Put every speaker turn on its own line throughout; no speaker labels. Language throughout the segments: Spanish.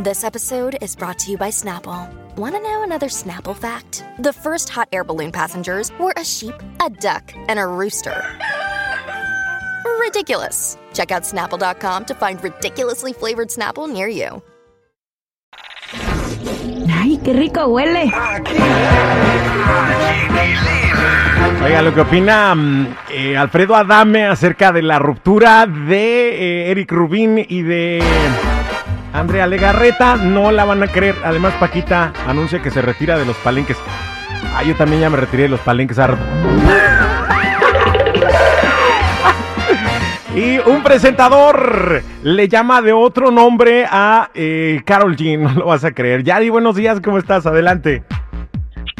This episode is brought to you by Snapple. Want to know another Snapple fact? The first hot air balloon passengers were a sheep, a duck, and a rooster. Ridiculous. Check out snapple.com to find ridiculously flavored Snapple near you.
Ay, qué rico huele.
Oiga, lo que opina mm, eh, Alfredo Adame acerca de la ruptura de eh, Eric Rubín y de Andrea Legarreta, no la van a creer. Además, Paquita anuncia que se retira de los palenques. Ah, yo también ya me retiré de los palenques. harto. Y un presentador le llama de otro nombre a eh, Carol G, no lo vas a creer. Yari, buenos días, ¿cómo estás? Adelante.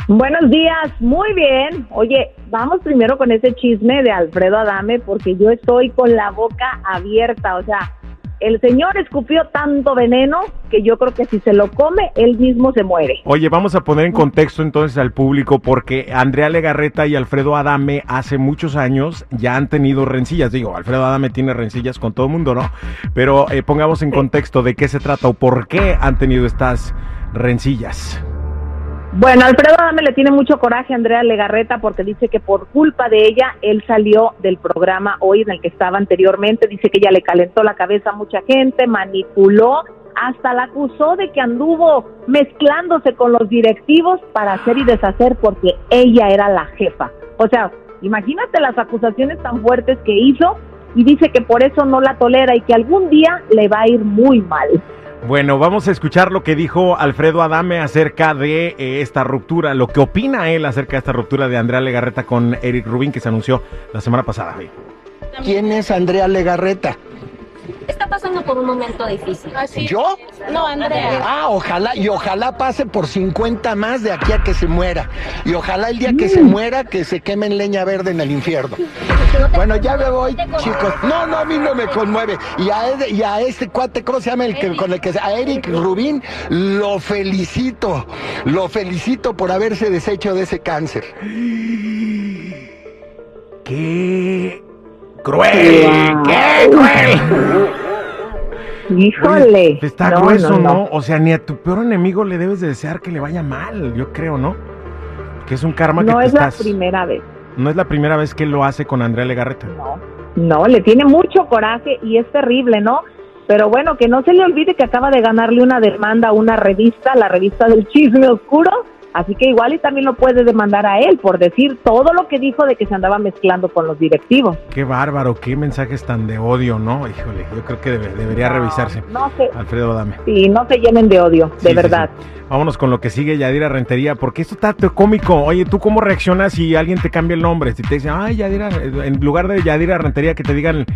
Buenos días, muy bien. Oye, vamos primero con ese chisme de Alfredo Adame porque yo estoy con la boca abierta, o sea, el señor escupió tanto veneno que yo creo que si se lo come, él mismo se muere.
Oye, vamos a poner en contexto entonces al público porque Andrea Legarreta y Alfredo Adame hace muchos años ya han tenido rencillas. Digo, Alfredo Adame tiene rencillas con todo el mundo, ¿no? Pero eh, pongamos en contexto de qué se trata o por qué han tenido estas rencillas.
Bueno, Alfredo Adame le tiene mucho coraje a Andrea Legarreta porque dice que por culpa de ella él salió del programa hoy en el que estaba anteriormente. Dice que ella le calentó la cabeza a mucha gente, manipuló, hasta la acusó de que anduvo mezclándose con los directivos para hacer y deshacer porque ella era la jefa. O sea, imagínate las acusaciones tan fuertes que hizo y dice que por eso no la tolera y que algún día le va a ir muy mal.
Bueno, vamos a escuchar lo que dijo Alfredo Adame acerca de eh, esta ruptura, lo que opina él acerca de esta ruptura de Andrea Legarreta con Eric Rubin que se anunció la semana pasada.
¿Quién es Andrea Legarreta?
Está pasando por un momento difícil.
¿Yo?
No, Andrea.
Ah, ojalá, y ojalá pase por 50 más de aquí a que se muera. Y ojalá el día que se muera, que se queme en leña verde en el infierno. Bueno, ya me voy, chicos. No, no, a mí no me conmueve. Y a, Ed- y a este cuate, ¿cómo se llama? El que, con el que se- a Eric Rubín, lo felicito. Lo felicito por haberse deshecho de ese cáncer.
¡Qué cruel! ¡Qué cruel!
Híjole.
Está
No,
grueso,
no,
no,
no.
O sea, ni a tu peor enemigo le debes de desear que le vaya mal, yo creo, ¿no? Que es un karma que
No
te
es la primera vez.
No es la primera vez que lo hace con Andrea Legarreta.
No, no, le tiene mucho coraje y es terrible, ¿no? Pero bueno, que no se le olvide que acaba de ganarle una demanda a una revista, la revista del chisme oscuro, así que igual y también lo puede demandar a él por decir todo lo que dijo de que se andaba mezclando con los directivos.
Qué bárbaro, qué mensajes tan de odio, ¿no? Híjole, yo creo que debe- debería revisarse.
No se,
Alfredo Dame.
sí, no se llenen de odio, de
Sí,
verdad.
sí. Vámonos con lo que sigue Yadira Rentería, porque esto está te- cómico. Oye, ¿tú cómo reaccionas si alguien te cambia el nombre? Si te dicen, ay, Yadira, en lugar de Yadira Rentería, que te digan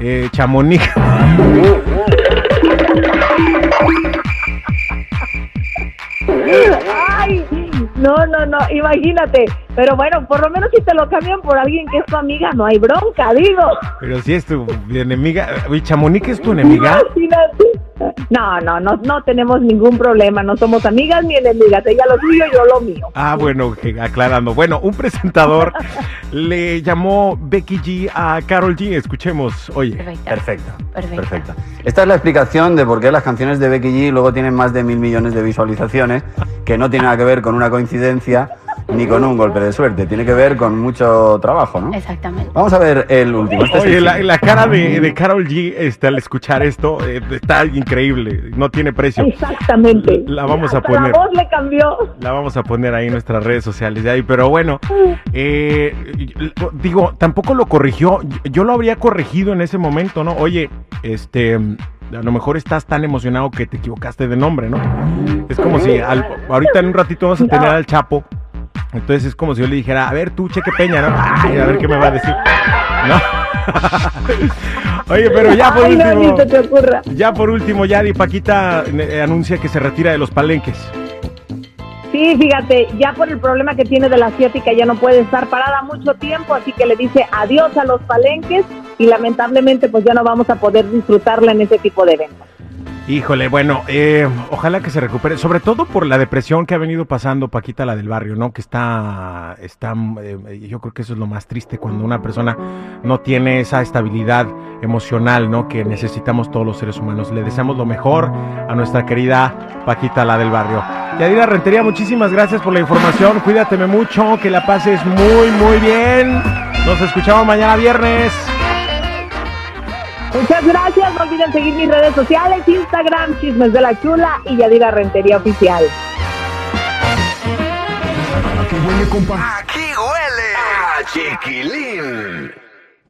eh, Chamonix.
no, no, no, imagínate. Pero bueno, por lo menos si te lo cambian por alguien que es tu amiga, no hay bronca, digo.
Pero si es tu enemiga. Chamonix es tu enemiga.
Imagínate. No, no, no, no tenemos ningún problema, no somos amigas ni enemigas, ella lo suyo, yo lo mío.
Ah, bueno, aclarando. Bueno, un presentador le llamó Becky G a Carol G. Escuchemos, oye.
Perfecto.
Perfecto.
Perfecto. Esta es la explicación de por qué las canciones de Becky G luego tienen más de mil millones de visualizaciones, que no tiene nada que ver con una coincidencia ni con un golpe de suerte, tiene que ver con mucho trabajo, ¿no?
Exactamente.
Vamos a ver el último. Este es
Oye,
el
la, cara de, de Carol G este, al escuchar esto eh, está increíble, no tiene precio.
Exactamente.
La vamos a poner.
La voz le cambió.
La vamos a poner ahí en nuestras redes sociales de ahí, pero bueno, eh, digo, tampoco lo corrigió, yo lo habría corregido en ese momento, ¿no? Oye, este, a lo mejor estás tan emocionado que te equivocaste de nombre, ¿no? Es como si al- ahorita en un ratito vamos a tener al Chapo, entonces es como si yo le dijera, a ver tú, Cheque Peña, ¿no? Ay, a ver qué me va a decir. No. Oye, pero ya por
Ay, no,
último.
te ocurra.
Ya por último, Yadi Paquita eh, anuncia que se retira de los palenques.
Sí, fíjate, ya por el problema que tiene de la asiática ya no puede estar parada mucho tiempo, así que le dice adiós a los palenques y lamentablemente pues ya no vamos a poder disfrutarla en ese tipo de eventos.
Híjole, bueno, eh, ojalá que se recupere, sobre todo por la depresión que ha venido pasando Paquita, la del barrio, ¿no? Que está, está, eh, yo creo que eso es lo más triste cuando una persona no tiene esa estabilidad emocional, ¿no? Que necesitamos todos los seres humanos. Le deseamos lo mejor a nuestra querida Paquita, la del barrio. Yadira Rentería, muchísimas gracias por la información, cuídateme mucho, que la pases muy, muy bien. Nos escuchamos mañana viernes.
Muchas gracias, no olviden seguir mis redes sociales, Instagram, Chismes de la Chula y Yadira Rentería Oficial.
¿A qué huele, compa?
Aquí huele a chiquilín.